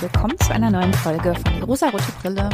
willkommen zu einer neuen Folge von Die rosarote Brille.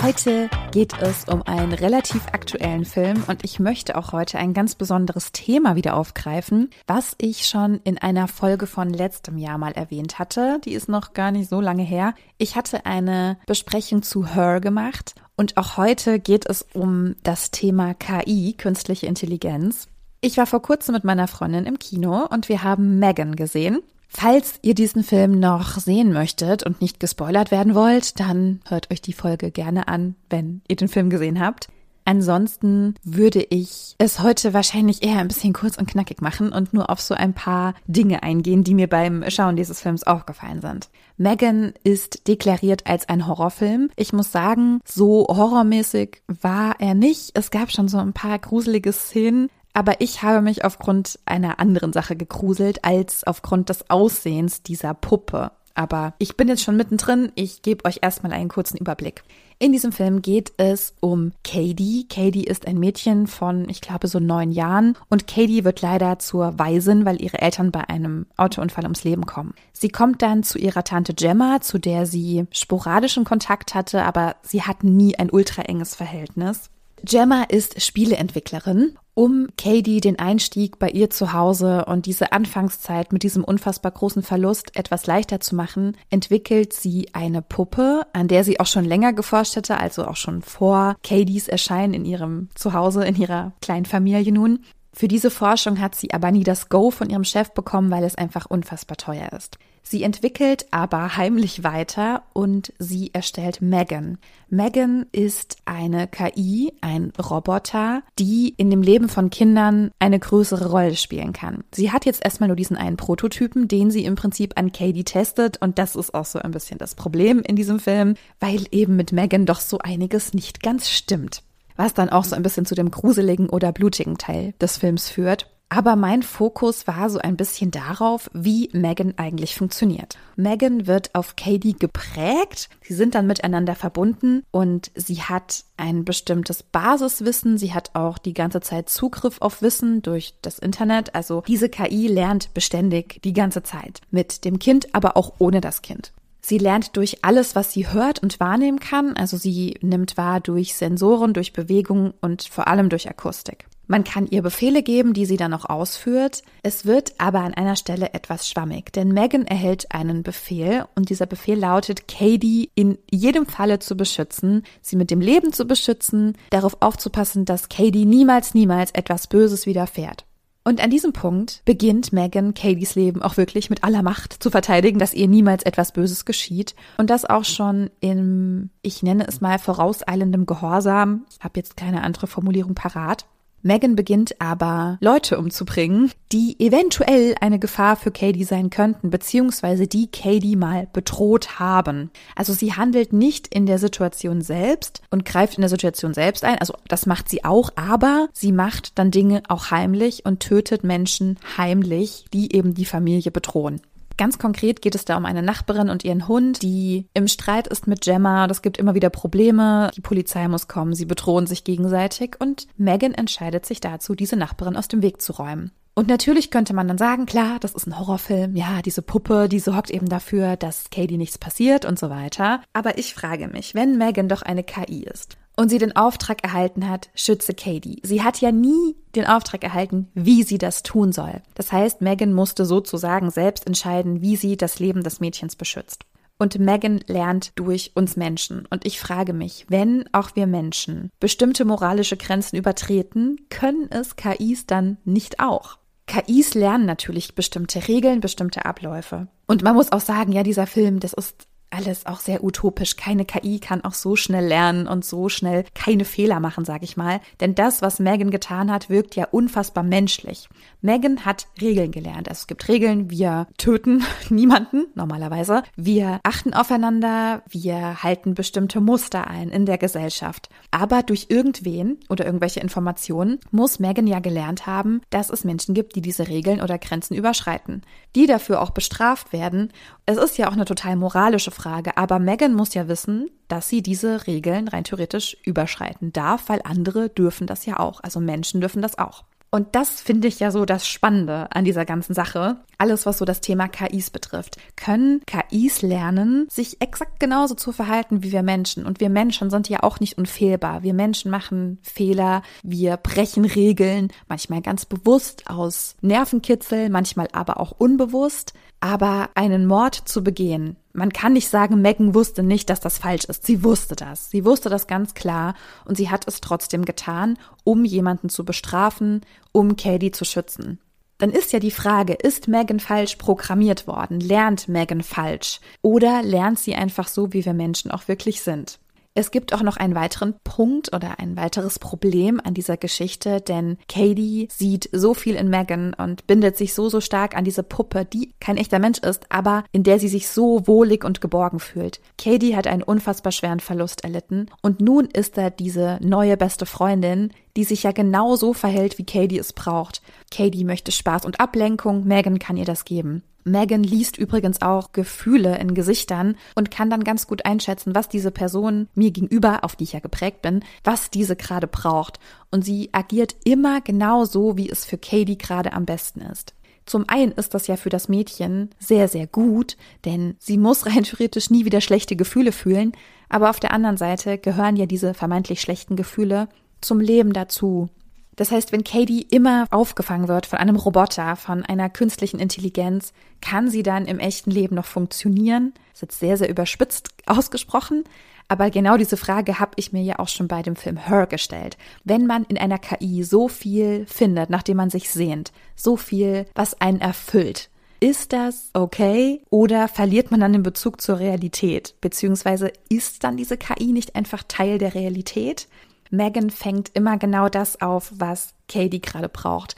Heute geht es um einen relativ aktuellen Film und ich möchte auch heute ein ganz besonderes Thema wieder aufgreifen, was ich schon in einer Folge von letztem Jahr mal erwähnt hatte. Die ist noch gar nicht so lange her. Ich hatte eine Besprechung zu Her gemacht und auch heute geht es um das Thema KI, künstliche Intelligenz. Ich war vor kurzem mit meiner Freundin im Kino und wir haben Megan gesehen. Falls ihr diesen Film noch sehen möchtet und nicht gespoilert werden wollt, dann hört euch die Folge gerne an, wenn ihr den Film gesehen habt. Ansonsten würde ich es heute wahrscheinlich eher ein bisschen kurz und knackig machen und nur auf so ein paar Dinge eingehen, die mir beim Schauen dieses Films aufgefallen sind. Megan ist deklariert als ein Horrorfilm. Ich muss sagen, so horrormäßig war er nicht. Es gab schon so ein paar gruselige Szenen, aber ich habe mich aufgrund einer anderen Sache gegruselt als aufgrund des Aussehens dieser Puppe. Aber ich bin jetzt schon mittendrin. Ich gebe euch erstmal einen kurzen Überblick. In diesem Film geht es um Katie. Katie ist ein Mädchen von, ich glaube, so neun Jahren. Und Katie wird leider zur Waisin, weil ihre Eltern bei einem Autounfall ums Leben kommen. Sie kommt dann zu ihrer Tante Gemma, zu der sie sporadischen Kontakt hatte, aber sie hat nie ein ultra enges Verhältnis. Gemma ist Spieleentwicklerin um Katie den Einstieg bei ihr zu Hause und diese Anfangszeit mit diesem unfassbar großen Verlust etwas leichter zu machen, entwickelt sie eine Puppe, an der sie auch schon länger geforscht hätte, also auch schon vor Katie's Erscheinen in ihrem Zuhause, in ihrer kleinen Familie nun. Für diese Forschung hat sie aber nie das Go von ihrem Chef bekommen, weil es einfach unfassbar teuer ist. Sie entwickelt aber heimlich weiter und sie erstellt Megan. Megan ist eine KI, ein Roboter, die in dem Leben von Kindern eine größere Rolle spielen kann. Sie hat jetzt erstmal nur diesen einen Prototypen, den sie im Prinzip an Katie testet und das ist auch so ein bisschen das Problem in diesem Film, weil eben mit Megan doch so einiges nicht ganz stimmt was dann auch so ein bisschen zu dem gruseligen oder blutigen Teil des Films führt. Aber mein Fokus war so ein bisschen darauf, wie Megan eigentlich funktioniert. Megan wird auf Katie geprägt. Sie sind dann miteinander verbunden und sie hat ein bestimmtes Basiswissen. Sie hat auch die ganze Zeit Zugriff auf Wissen durch das Internet. Also diese KI lernt beständig die ganze Zeit. Mit dem Kind, aber auch ohne das Kind. Sie lernt durch alles, was sie hört und wahrnehmen kann. Also sie nimmt wahr durch Sensoren, durch Bewegung und vor allem durch Akustik. Man kann ihr Befehle geben, die sie dann auch ausführt. Es wird aber an einer Stelle etwas schwammig, denn Megan erhält einen Befehl und dieser Befehl lautet, Katie in jedem Falle zu beschützen, sie mit dem Leben zu beschützen, darauf aufzupassen, dass Katie niemals, niemals etwas Böses widerfährt. Und an diesem Punkt beginnt Megan Katie's Leben auch wirklich mit aller Macht zu verteidigen, dass ihr niemals etwas Böses geschieht. Und das auch schon im, ich nenne es mal, vorauseilendem Gehorsam. Ich habe jetzt keine andere Formulierung parat. Megan beginnt aber, Leute umzubringen, die eventuell eine Gefahr für Katie sein könnten, beziehungsweise die Katie mal bedroht haben. Also sie handelt nicht in der Situation selbst und greift in der Situation selbst ein. Also das macht sie auch, aber sie macht dann Dinge auch heimlich und tötet Menschen heimlich, die eben die Familie bedrohen. Ganz konkret geht es da um eine Nachbarin und ihren Hund, die im Streit ist mit Gemma. Das gibt immer wieder Probleme. Die Polizei muss kommen. Sie bedrohen sich gegenseitig und Megan entscheidet sich dazu, diese Nachbarin aus dem Weg zu räumen. Und natürlich könnte man dann sagen, klar, das ist ein Horrorfilm, ja, diese Puppe, die sorgt eben dafür, dass Katie nichts passiert und so weiter. Aber ich frage mich, wenn Megan doch eine KI ist und sie den Auftrag erhalten hat, schütze Katie. Sie hat ja nie den Auftrag erhalten, wie sie das tun soll. Das heißt, Megan musste sozusagen selbst entscheiden, wie sie das Leben des Mädchens beschützt. Und Megan lernt durch uns Menschen. Und ich frage mich, wenn auch wir Menschen bestimmte moralische Grenzen übertreten, können es KIs dann nicht auch? KIs lernen natürlich bestimmte Regeln, bestimmte Abläufe. Und man muss auch sagen, ja, dieser Film, das ist alles auch sehr utopisch. Keine KI kann auch so schnell lernen und so schnell keine Fehler machen, sag ich mal. Denn das, was Megan getan hat, wirkt ja unfassbar menschlich. Megan hat Regeln gelernt. Also es gibt Regeln, wir töten niemanden normalerweise. Wir achten aufeinander, wir halten bestimmte Muster ein in der Gesellschaft. Aber durch irgendwen oder irgendwelche Informationen muss Megan ja gelernt haben, dass es Menschen gibt, die diese Regeln oder Grenzen überschreiten, die dafür auch bestraft werden. Es ist ja auch eine total moralische Frage Frage. Aber Megan muss ja wissen, dass sie diese Regeln rein theoretisch überschreiten darf, weil andere dürfen das ja auch. Also Menschen dürfen das auch. Und das finde ich ja so das Spannende an dieser ganzen Sache. Alles, was so das Thema KIs betrifft. Können KIs lernen, sich exakt genauso zu verhalten wie wir Menschen? Und wir Menschen sind ja auch nicht unfehlbar. Wir Menschen machen Fehler, wir brechen Regeln, manchmal ganz bewusst aus Nervenkitzel, manchmal aber auch unbewusst. Aber einen Mord zu begehen, man kann nicht sagen, Megan wusste nicht, dass das falsch ist. Sie wusste das. Sie wusste das ganz klar und sie hat es trotzdem getan, um jemanden zu bestrafen, um Katie zu schützen. Dann ist ja die Frage, ist Megan falsch programmiert worden? Lernt Megan falsch? Oder lernt sie einfach so, wie wir Menschen auch wirklich sind? Es gibt auch noch einen weiteren Punkt oder ein weiteres Problem an dieser Geschichte, denn Katie sieht so viel in Megan und bindet sich so, so stark an diese Puppe, die kein echter Mensch ist, aber in der sie sich so wohlig und geborgen fühlt. Katie hat einen unfassbar schweren Verlust erlitten und nun ist da diese neue beste Freundin, die sich ja genau so verhält, wie Katie es braucht. Katie möchte Spaß und Ablenkung, Megan kann ihr das geben. Megan liest übrigens auch Gefühle in Gesichtern und kann dann ganz gut einschätzen, was diese Person mir gegenüber, auf die ich ja geprägt bin, was diese gerade braucht. Und sie agiert immer genau so, wie es für Katie gerade am besten ist. Zum einen ist das ja für das Mädchen sehr, sehr gut, denn sie muss rein theoretisch nie wieder schlechte Gefühle fühlen, aber auf der anderen Seite gehören ja diese vermeintlich schlechten Gefühle zum Leben dazu. Das heißt, wenn Katie immer aufgefangen wird von einem Roboter, von einer künstlichen Intelligenz, kann sie dann im echten Leben noch funktionieren? Das ist jetzt sehr, sehr überspitzt ausgesprochen. Aber genau diese Frage habe ich mir ja auch schon bei dem Film Her gestellt. Wenn man in einer KI so viel findet, nachdem man sich sehnt, so viel, was einen erfüllt, ist das okay oder verliert man dann den Bezug zur Realität? Beziehungsweise ist dann diese KI nicht einfach Teil der Realität? Megan fängt immer genau das auf, was Katie gerade braucht.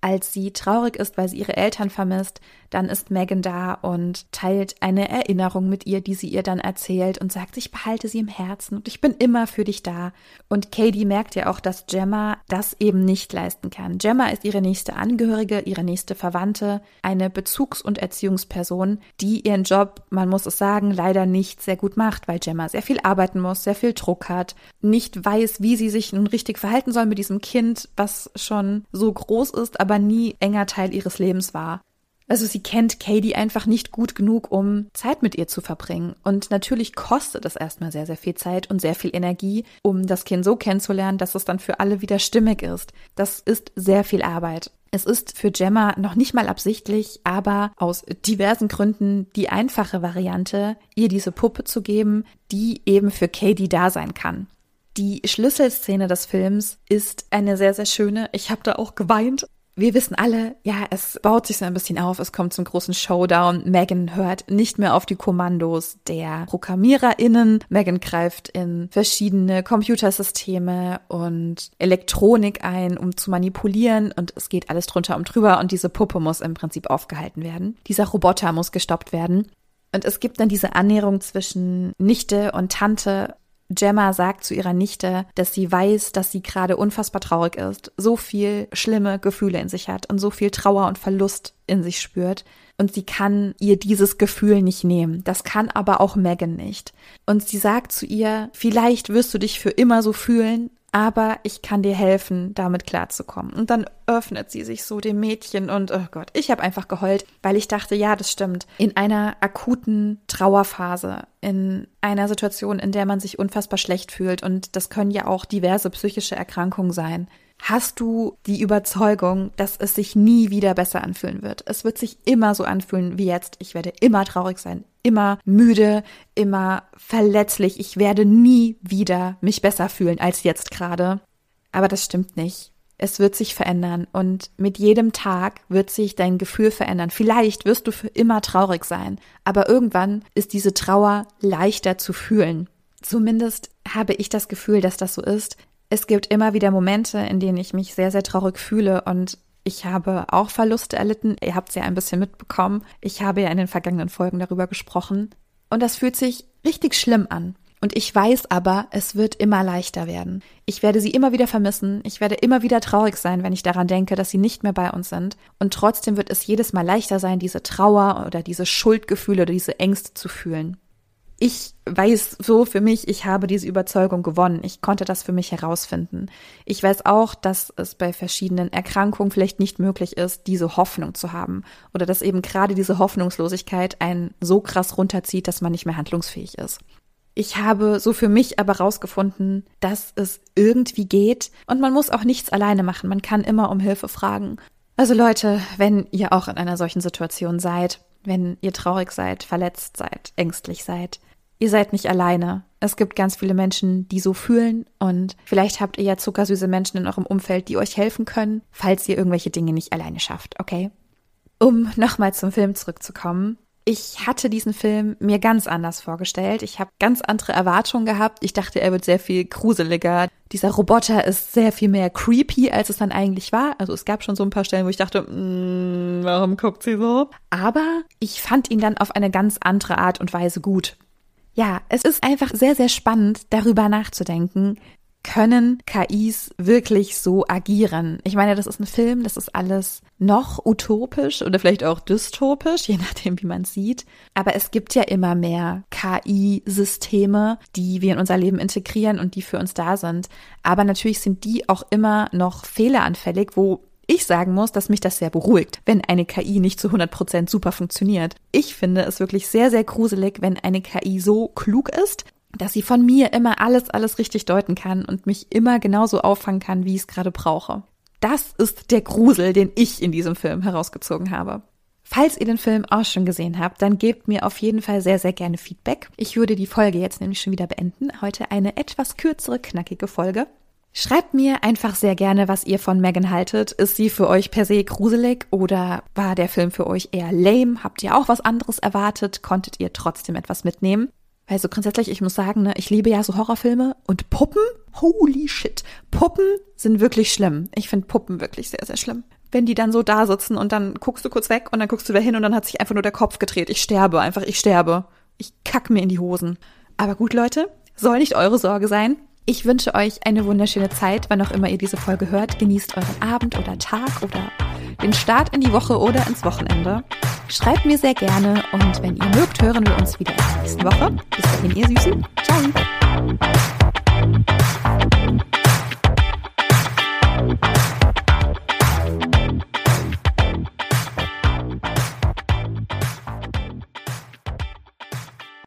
Als sie traurig ist, weil sie ihre Eltern vermisst, dann ist Megan da und teilt eine Erinnerung mit ihr, die sie ihr dann erzählt und sagt, ich behalte sie im Herzen und ich bin immer für dich da. Und Katie merkt ja auch, dass Gemma das eben nicht leisten kann. Gemma ist ihre nächste Angehörige, ihre nächste Verwandte, eine Bezugs- und Erziehungsperson, die ihren Job, man muss es sagen, leider nicht sehr gut macht, weil Gemma sehr viel arbeiten muss, sehr viel Druck hat, nicht weiß, wie sie sich nun richtig verhalten soll mit diesem Kind, was schon so groß ist, aber nie enger Teil ihres Lebens war. Also sie kennt Katie einfach nicht gut genug, um Zeit mit ihr zu verbringen. Und natürlich kostet es erstmal sehr, sehr viel Zeit und sehr viel Energie, um das Kind so kennenzulernen, dass es dann für alle wieder stimmig ist. Das ist sehr viel Arbeit. Es ist für Gemma noch nicht mal absichtlich, aber aus diversen Gründen die einfache Variante, ihr diese Puppe zu geben, die eben für Katie da sein kann. Die Schlüsselszene des Films ist eine sehr, sehr schöne. Ich habe da auch geweint wir wissen alle, ja, es baut sich so ein bisschen auf, es kommt zum großen Showdown. Megan hört nicht mehr auf die Kommandos der ProgrammiererInnen. Megan greift in verschiedene Computersysteme und Elektronik ein, um zu manipulieren und es geht alles drunter und drüber und diese Puppe muss im Prinzip aufgehalten werden. Dieser Roboter muss gestoppt werden. Und es gibt dann diese Annäherung zwischen Nichte und Tante Gemma sagt zu ihrer Nichte, dass sie weiß, dass sie gerade unfassbar traurig ist, so viel schlimme Gefühle in sich hat und so viel Trauer und Verlust in sich spürt. Und sie kann ihr dieses Gefühl nicht nehmen. Das kann aber auch Megan nicht. Und sie sagt zu ihr, vielleicht wirst du dich für immer so fühlen, aber ich kann dir helfen, damit klarzukommen. Und dann öffnet sie sich so dem Mädchen und oh Gott, ich habe einfach geheult, weil ich dachte, ja, das stimmt. In einer akuten Trauerphase, in einer Situation, in der man sich unfassbar schlecht fühlt und das können ja auch diverse psychische Erkrankungen sein, hast du die Überzeugung, dass es sich nie wieder besser anfühlen wird. Es wird sich immer so anfühlen wie jetzt. Ich werde immer traurig sein, immer müde, immer verletzlich. Ich werde nie wieder mich besser fühlen als jetzt gerade. Aber das stimmt nicht. Es wird sich verändern und mit jedem Tag wird sich dein Gefühl verändern. Vielleicht wirst du für immer traurig sein, aber irgendwann ist diese Trauer leichter zu fühlen. Zumindest habe ich das Gefühl, dass das so ist, es gibt immer wieder Momente, in denen ich mich sehr, sehr traurig fühle und ich habe auch Verluste erlitten. Ihr habt es ja ein bisschen mitbekommen. Ich habe ja in den vergangenen Folgen darüber gesprochen. Und das fühlt sich richtig schlimm an. Und ich weiß aber, es wird immer leichter werden. Ich werde sie immer wieder vermissen. Ich werde immer wieder traurig sein, wenn ich daran denke, dass sie nicht mehr bei uns sind. Und trotzdem wird es jedes Mal leichter sein, diese Trauer oder diese Schuldgefühle oder diese Ängste zu fühlen. Ich weiß so für mich, ich habe diese Überzeugung gewonnen. Ich konnte das für mich herausfinden. Ich weiß auch, dass es bei verschiedenen Erkrankungen vielleicht nicht möglich ist, diese Hoffnung zu haben. Oder dass eben gerade diese Hoffnungslosigkeit einen so krass runterzieht, dass man nicht mehr handlungsfähig ist. Ich habe so für mich aber rausgefunden, dass es irgendwie geht und man muss auch nichts alleine machen. Man kann immer um Hilfe fragen. Also Leute, wenn ihr auch in einer solchen Situation seid, wenn ihr traurig seid, verletzt seid, ängstlich seid, ihr seid nicht alleine. Es gibt ganz viele Menschen, die so fühlen und vielleicht habt ihr ja zuckersüße Menschen in eurem Umfeld, die euch helfen können, falls ihr irgendwelche Dinge nicht alleine schafft, okay? Um nochmal zum Film zurückzukommen ich hatte diesen Film mir ganz anders vorgestellt. Ich habe ganz andere Erwartungen gehabt. Ich dachte, er wird sehr viel gruseliger. Dieser Roboter ist sehr viel mehr creepy, als es dann eigentlich war. Also es gab schon so ein paar Stellen, wo ich dachte, mm, warum guckt sie so? Aber ich fand ihn dann auf eine ganz andere Art und Weise gut. Ja, es ist einfach sehr, sehr spannend, darüber nachzudenken, können KIs wirklich so agieren? Ich meine, das ist ein Film, das ist alles noch utopisch oder vielleicht auch dystopisch, je nachdem, wie man sieht. Aber es gibt ja immer mehr KI-Systeme, die wir in unser Leben integrieren und die für uns da sind. Aber natürlich sind die auch immer noch fehleranfällig, wo ich sagen muss, dass mich das sehr beruhigt, wenn eine KI nicht zu 100 Prozent super funktioniert. Ich finde es wirklich sehr, sehr gruselig, wenn eine KI so klug ist, dass sie von mir immer alles, alles richtig deuten kann und mich immer genauso auffangen kann, wie ich es gerade brauche. Das ist der Grusel, den ich in diesem Film herausgezogen habe. Falls ihr den Film auch schon gesehen habt, dann gebt mir auf jeden Fall sehr, sehr gerne Feedback. Ich würde die Folge jetzt nämlich schon wieder beenden. Heute eine etwas kürzere, knackige Folge. Schreibt mir einfach sehr gerne, was ihr von Megan haltet. Ist sie für euch per se gruselig oder war der Film für euch eher lame? Habt ihr auch was anderes erwartet? Konntet ihr trotzdem etwas mitnehmen? Weil so grundsätzlich, ich muss sagen, ne, ich liebe ja so Horrorfilme und Puppen, holy shit, Puppen sind wirklich schlimm. Ich finde Puppen wirklich sehr, sehr schlimm. Wenn die dann so da sitzen und dann guckst du kurz weg und dann guckst du wieder hin und dann hat sich einfach nur der Kopf gedreht. Ich sterbe einfach, ich sterbe. Ich kack mir in die Hosen. Aber gut, Leute, soll nicht eure Sorge sein. Ich wünsche euch eine wunderschöne Zeit, wann auch immer ihr diese Folge hört. Genießt euren Abend oder Tag oder den Start in die Woche oder ins Wochenende. Schreibt mir sehr gerne und wenn ihr mögt, hören wir uns wieder in der nächsten Woche. Bis dahin, ihr Süßen. Ciao.